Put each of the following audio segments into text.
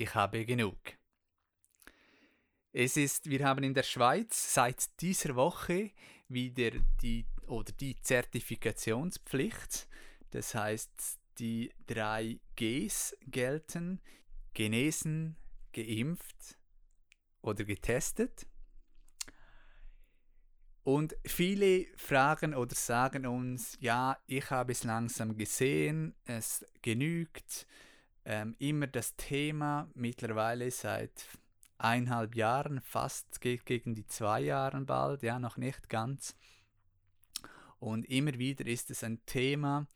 ich habe genug. Es ist, wir haben in der Schweiz seit dieser Woche wieder die oder die Zertifikationspflicht. Das heißt, die drei Gs gelten: genesen, geimpft oder getestet. Und viele fragen oder sagen uns, ja, ich habe es langsam gesehen, es genügt, ähm, immer das Thema, mittlerweile seit eineinhalb Jahren, fast geht gegen die zwei Jahre bald, ja, noch nicht ganz. Und immer wieder ist es ein Thema,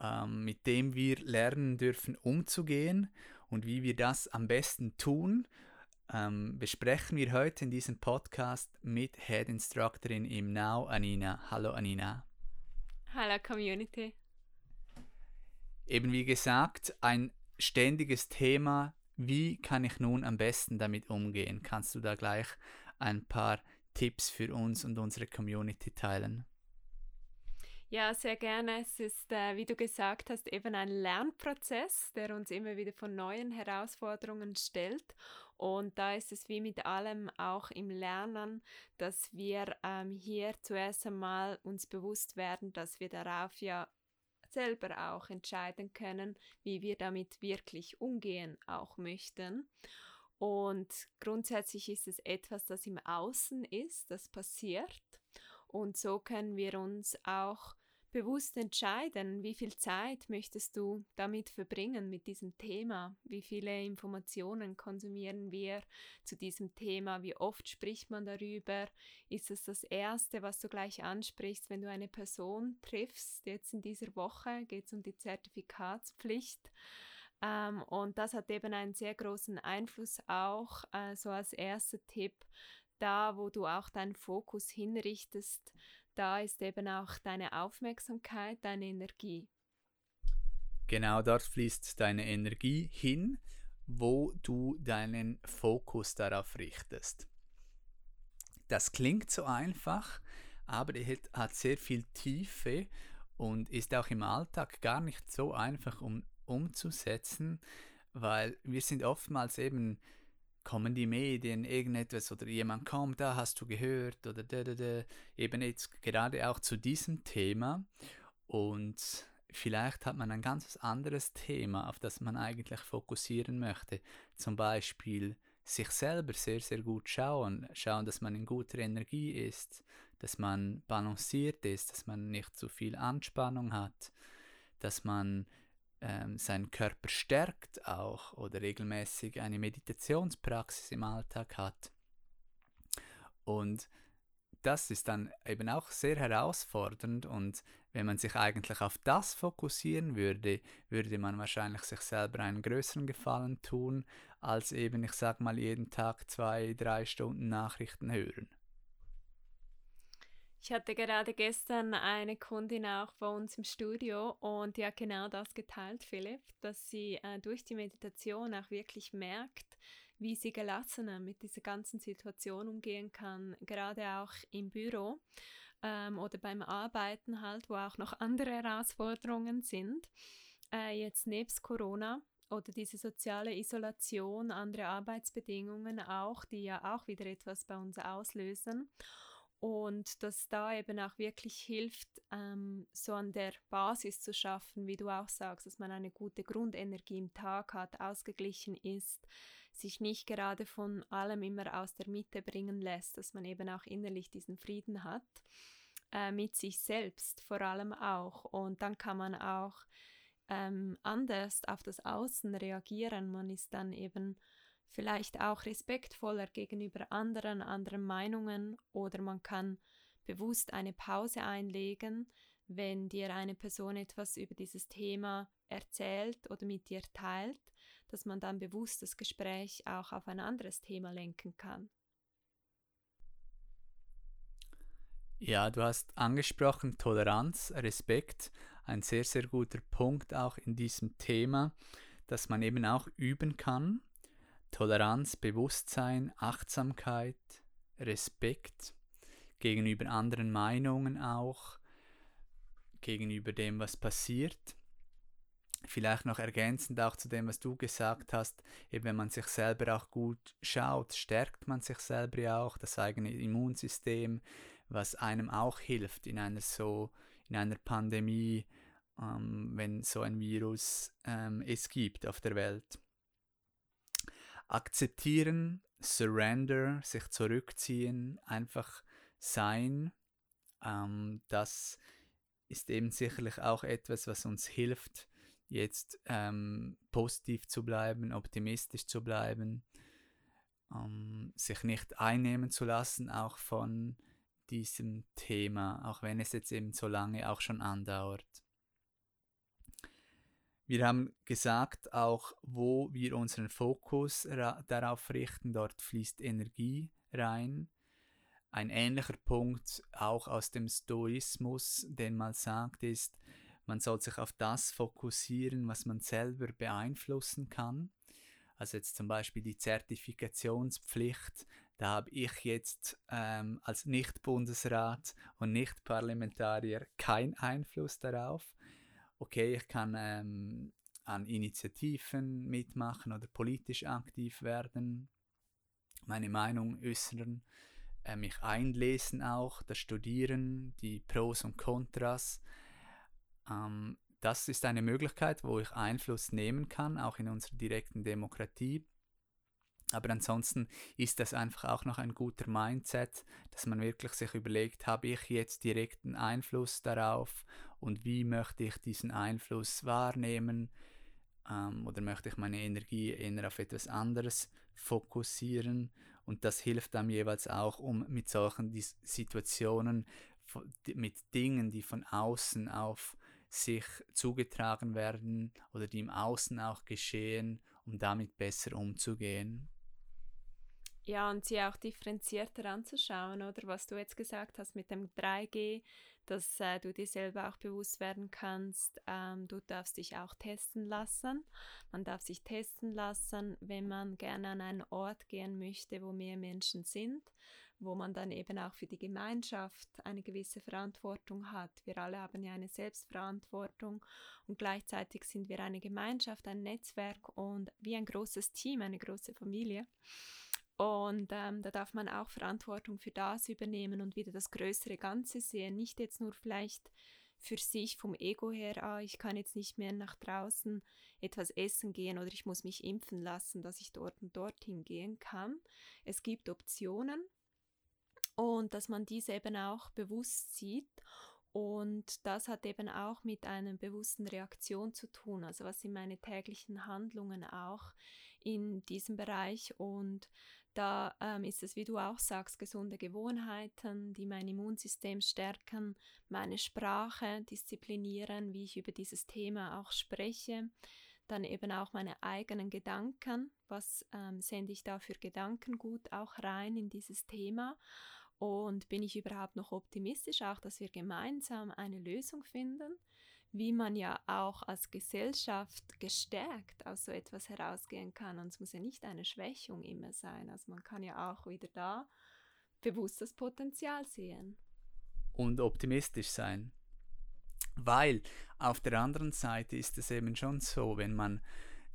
ähm, mit dem wir lernen dürfen, umzugehen und wie wir das am besten tun. Ähm, besprechen wir heute in diesem Podcast mit Head Instructorin im Now, Anina. Hallo Anina. Hallo Community. Eben wie gesagt, ein ständiges Thema. Wie kann ich nun am besten damit umgehen? Kannst du da gleich ein paar Tipps für uns und unsere Community teilen? Ja, sehr gerne. Es ist, äh, wie du gesagt hast, eben ein Lernprozess, der uns immer wieder von neuen Herausforderungen stellt. Und da ist es wie mit allem auch im Lernen, dass wir ähm, hier zuerst einmal uns bewusst werden, dass wir darauf ja selber auch entscheiden können, wie wir damit wirklich umgehen auch möchten. Und grundsätzlich ist es etwas, das im Außen ist, das passiert. Und so können wir uns auch bewusst entscheiden, wie viel Zeit möchtest du damit verbringen mit diesem Thema, wie viele Informationen konsumieren wir zu diesem Thema, wie oft spricht man darüber, ist es das Erste, was du gleich ansprichst, wenn du eine Person triffst, jetzt in dieser Woche geht es um die Zertifikatspflicht. Ähm, und das hat eben einen sehr großen Einfluss auch, äh, so als erster Tipp, da wo du auch deinen Fokus hinrichtest, da ist eben auch deine Aufmerksamkeit, deine Energie. Genau dort fließt deine Energie hin, wo du deinen Fokus darauf richtest. Das klingt so einfach, aber es hat sehr viel Tiefe und ist auch im Alltag gar nicht so einfach um, umzusetzen, weil wir sind oftmals eben kommen die Medien, irgendetwas oder jemand kommt, da hast du gehört oder da, da, da, eben jetzt gerade auch zu diesem Thema. Und vielleicht hat man ein ganz anderes Thema, auf das man eigentlich fokussieren möchte, zum Beispiel sich selber sehr, sehr gut schauen, schauen, dass man in guter Energie ist, dass man balanciert ist, dass man nicht zu viel Anspannung hat, dass man ähm, seinen Körper stärkt auch oder regelmäßig eine Meditationspraxis im Alltag hat. Und das ist dann eben auch sehr herausfordernd und wenn man sich eigentlich auf das fokussieren würde, würde man wahrscheinlich sich selber einen größeren Gefallen tun, als eben, ich sag mal, jeden Tag zwei, drei Stunden Nachrichten hören. Ich hatte gerade gestern eine Kundin auch bei uns im Studio und die hat genau das geteilt, Philipp, dass sie äh, durch die Meditation auch wirklich merkt, wie sie gelassener mit dieser ganzen Situation umgehen kann, gerade auch im Büro ähm, oder beim Arbeiten halt, wo auch noch andere Herausforderungen sind. Äh, jetzt nebst Corona oder diese soziale Isolation, andere Arbeitsbedingungen auch, die ja auch wieder etwas bei uns auslösen und dass da eben auch wirklich hilft, ähm, so an der Basis zu schaffen, wie du auch sagst, dass man eine gute Grundenergie im Tag hat, ausgeglichen ist, sich nicht gerade von allem immer aus der Mitte bringen lässt, dass man eben auch innerlich diesen Frieden hat, äh, mit sich selbst vor allem auch. Und dann kann man auch ähm, anders auf das Außen reagieren. Man ist dann eben vielleicht auch respektvoller gegenüber anderen, anderen Meinungen oder man kann bewusst eine Pause einlegen, wenn dir eine Person etwas über dieses Thema erzählt oder mit dir teilt, dass man dann bewusst das Gespräch auch auf ein anderes Thema lenken kann. Ja, du hast angesprochen Toleranz, Respekt, ein sehr, sehr guter Punkt auch in diesem Thema, dass man eben auch üben kann. Toleranz, Bewusstsein, Achtsamkeit, Respekt gegenüber anderen Meinungen auch, gegenüber dem, was passiert. Vielleicht noch ergänzend auch zu dem, was du gesagt hast, eben wenn man sich selber auch gut schaut, stärkt man sich selber ja auch, das eigene Immunsystem, was einem auch hilft in einer so, in einer Pandemie, ähm, wenn so ein Virus ähm, es gibt auf der Welt. Akzeptieren, surrender, sich zurückziehen, einfach sein, ähm, das ist eben sicherlich auch etwas, was uns hilft, jetzt ähm, positiv zu bleiben, optimistisch zu bleiben, ähm, sich nicht einnehmen zu lassen, auch von diesem Thema, auch wenn es jetzt eben so lange auch schon andauert. Wir haben gesagt, auch wo wir unseren Fokus darauf richten, dort fließt Energie rein. Ein ähnlicher Punkt auch aus dem Stoismus, den man sagt, ist, man soll sich auf das fokussieren, was man selber beeinflussen kann. Also jetzt zum Beispiel die Zertifikationspflicht da habe ich jetzt ähm, als Nicht-Bundesrat und Nicht-Parlamentarier keinen Einfluss darauf. Okay, ich kann ähm, an Initiativen mitmachen oder politisch aktiv werden, meine Meinung äußern, äh, mich einlesen auch, das Studieren, die Pros und Kontras. Ähm, das ist eine Möglichkeit, wo ich Einfluss nehmen kann, auch in unserer direkten Demokratie. Aber ansonsten ist das einfach auch noch ein guter Mindset, dass man wirklich sich überlegt, habe ich jetzt direkten Einfluss darauf und wie möchte ich diesen Einfluss wahrnehmen? Ähm, oder möchte ich meine Energie eher auf etwas anderes fokussieren? Und das hilft dann jeweils auch, um mit solchen Situationen, mit Dingen, die von außen auf sich zugetragen werden oder die im Außen auch geschehen, um damit besser umzugehen. Ja, und sie auch differenzierter anzuschauen, oder? Was du jetzt gesagt hast mit dem 3G, dass äh, du dir selber auch bewusst werden kannst, ähm, du darfst dich auch testen lassen. Man darf sich testen lassen, wenn man gerne an einen Ort gehen möchte, wo mehr Menschen sind, wo man dann eben auch für die Gemeinschaft eine gewisse Verantwortung hat. Wir alle haben ja eine Selbstverantwortung und gleichzeitig sind wir eine Gemeinschaft, ein Netzwerk und wie ein großes Team, eine große Familie. Und ähm, da darf man auch Verantwortung für das übernehmen und wieder das größere Ganze sehen. Nicht jetzt nur vielleicht für sich vom Ego her, ah, ich kann jetzt nicht mehr nach draußen etwas essen gehen oder ich muss mich impfen lassen, dass ich dort und dorthin gehen kann. Es gibt Optionen und dass man diese eben auch bewusst sieht. Und das hat eben auch mit einer bewussten Reaktion zu tun. Also was sind meine täglichen Handlungen auch in diesem Bereich und da ähm, ist es, wie du auch sagst, gesunde Gewohnheiten, die mein Immunsystem stärken, meine Sprache disziplinieren, wie ich über dieses Thema auch spreche, dann eben auch meine eigenen Gedanken, was ähm, sende ich da für Gedankengut auch rein in dieses Thema? Und bin ich überhaupt noch optimistisch, auch dass wir gemeinsam eine Lösung finden wie man ja auch als Gesellschaft gestärkt aus so etwas herausgehen kann. Und es muss ja nicht eine Schwächung immer sein. Also man kann ja auch wieder da bewusst das Potenzial sehen. Und optimistisch sein. Weil auf der anderen Seite ist es eben schon so, wenn man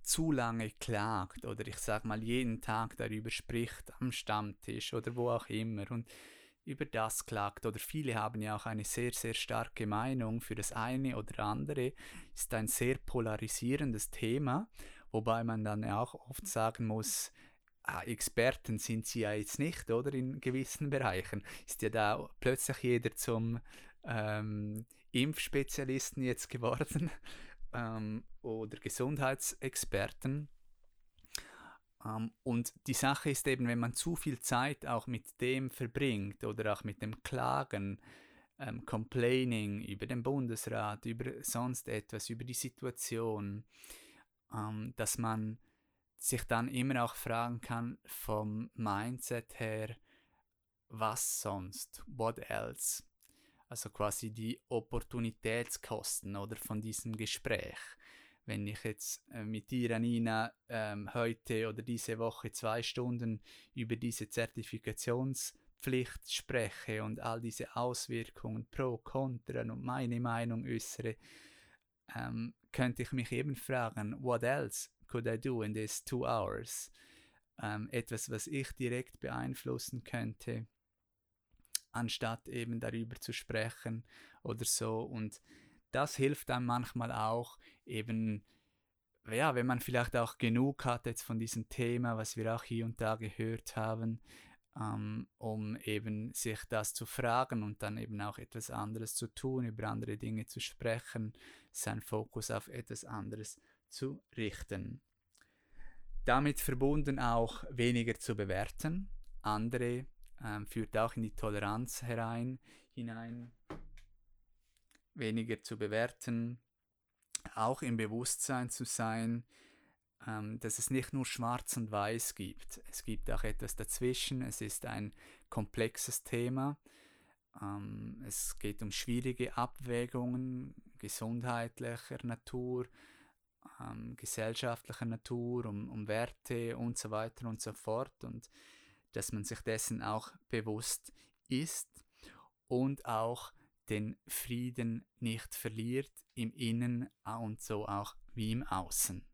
zu lange klagt oder ich sag mal jeden Tag darüber spricht am Stammtisch oder wo auch immer und über das klagt oder viele haben ja auch eine sehr, sehr starke Meinung für das eine oder andere, ist ein sehr polarisierendes Thema, wobei man dann auch oft sagen muss, ah, Experten sind sie ja jetzt nicht, oder in gewissen Bereichen. Ist ja da plötzlich jeder zum ähm, Impfspezialisten jetzt geworden ähm, oder Gesundheitsexperten. Ähm, und die Sache ist eben, wenn man zu viel Zeit auch mit dem verbringt oder auch mit dem Klagen, ähm, Complaining über den Bundesrat, über sonst etwas, über die Situation, ähm, dass man sich dann immer auch fragen kann vom Mindset her, was sonst, what else? Also quasi die Opportunitätskosten oder von diesem Gespräch. Wenn ich jetzt äh, mit dir, Anina, ähm, heute oder diese Woche zwei Stunden über diese Zertifikationspflicht spreche und all diese Auswirkungen pro, contra und meine Meinung äußere, ähm, könnte ich mich eben fragen, what else could I do in these two hours? Ähm, etwas, was ich direkt beeinflussen könnte, anstatt eben darüber zu sprechen oder so. Und das hilft dann manchmal auch eben, ja, wenn man vielleicht auch genug hat jetzt von diesem Thema, was wir auch hier und da gehört haben, ähm, um eben sich das zu fragen und dann eben auch etwas anderes zu tun, über andere Dinge zu sprechen, seinen Fokus auf etwas anderes zu richten. Damit verbunden auch weniger zu bewerten, andere ähm, führt auch in die Toleranz herein, hinein, weniger zu bewerten, auch im Bewusstsein zu sein, ähm, dass es nicht nur schwarz und weiß gibt. Es gibt auch etwas dazwischen. Es ist ein komplexes Thema. Ähm, es geht um schwierige Abwägungen gesundheitlicher Natur, ähm, gesellschaftlicher Natur, um, um Werte und so weiter und so fort. Und dass man sich dessen auch bewusst ist und auch den Frieden nicht verliert im Innen und so auch wie im Außen.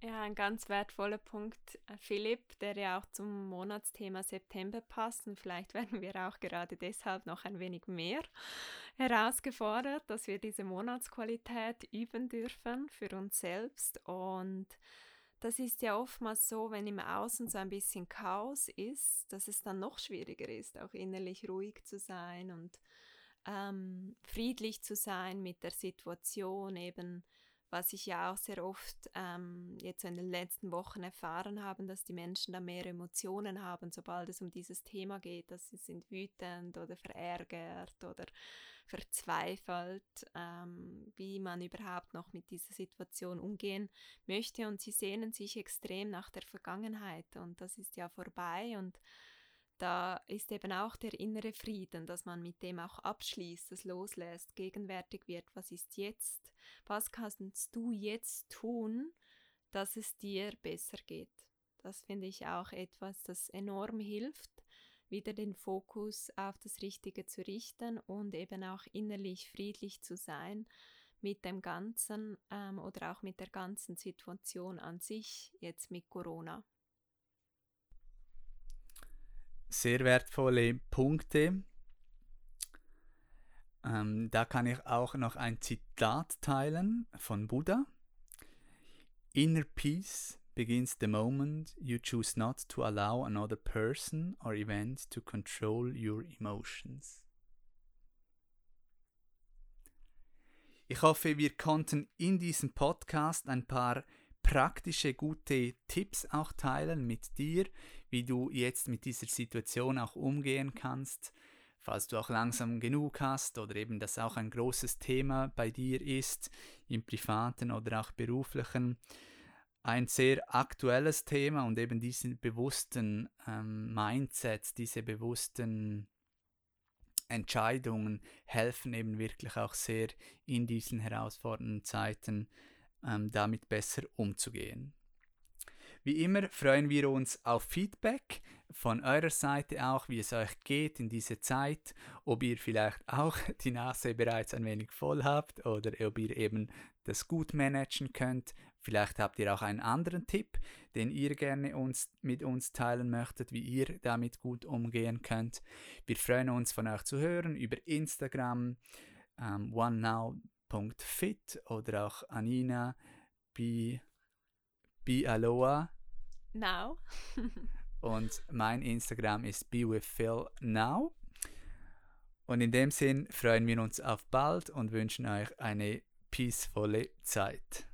Ja, ein ganz wertvoller Punkt, äh, Philipp, der ja auch zum Monatsthema September passt. Und vielleicht werden wir auch gerade deshalb noch ein wenig mehr herausgefordert, dass wir diese Monatsqualität üben dürfen für uns selbst. Und das ist ja oftmals so, wenn im Außen so ein bisschen Chaos ist, dass es dann noch schwieriger ist, auch innerlich ruhig zu sein und ähm, friedlich zu sein mit der Situation eben was ich ja auch sehr oft ähm, jetzt in den letzten Wochen erfahren habe, dass die Menschen da mehr Emotionen haben, sobald es um dieses Thema geht, dass sie sind wütend oder verärgert oder verzweifelt, ähm, wie man überhaupt noch mit dieser Situation umgehen möchte. Und sie sehnen sich extrem nach der Vergangenheit und das ist ja vorbei und da ist eben auch der innere Frieden, dass man mit dem auch abschließt, das loslässt, gegenwärtig wird, was ist jetzt, was kannst du jetzt tun, dass es dir besser geht. Das finde ich auch etwas, das enorm hilft, wieder den Fokus auf das Richtige zu richten und eben auch innerlich friedlich zu sein mit dem Ganzen ähm, oder auch mit der ganzen Situation an sich, jetzt mit Corona sehr wertvolle Punkte. Ähm, da kann ich auch noch ein Zitat teilen von Buddha. Inner peace begins the moment you choose not to allow another person or event to control your emotions. Ich hoffe, wir konnten in diesem Podcast ein paar praktische, gute Tipps auch teilen mit dir, wie du jetzt mit dieser Situation auch umgehen kannst, falls du auch langsam genug hast oder eben das auch ein großes Thema bei dir ist, im privaten oder auch beruflichen. Ein sehr aktuelles Thema und eben diesen bewussten ähm, Mindsets, diese bewussten Entscheidungen helfen eben wirklich auch sehr in diesen herausfordernden Zeiten ähm, damit besser umzugehen. Wie immer freuen wir uns auf Feedback von eurer Seite auch, wie es euch geht in dieser Zeit, ob ihr vielleicht auch die Nase bereits ein wenig voll habt oder ob ihr eben das gut managen könnt. Vielleicht habt ihr auch einen anderen Tipp, den ihr gerne uns, mit uns teilen möchtet, wie ihr damit gut umgehen könnt. Wir freuen uns von euch zu hören über Instagram, ähm, onenow.fit oder auch Anina Bi, Bialoa Now. und mein Instagram ist bewithphilnow. Und in dem Sinn freuen wir uns auf bald und wünschen euch eine peacevolle Zeit.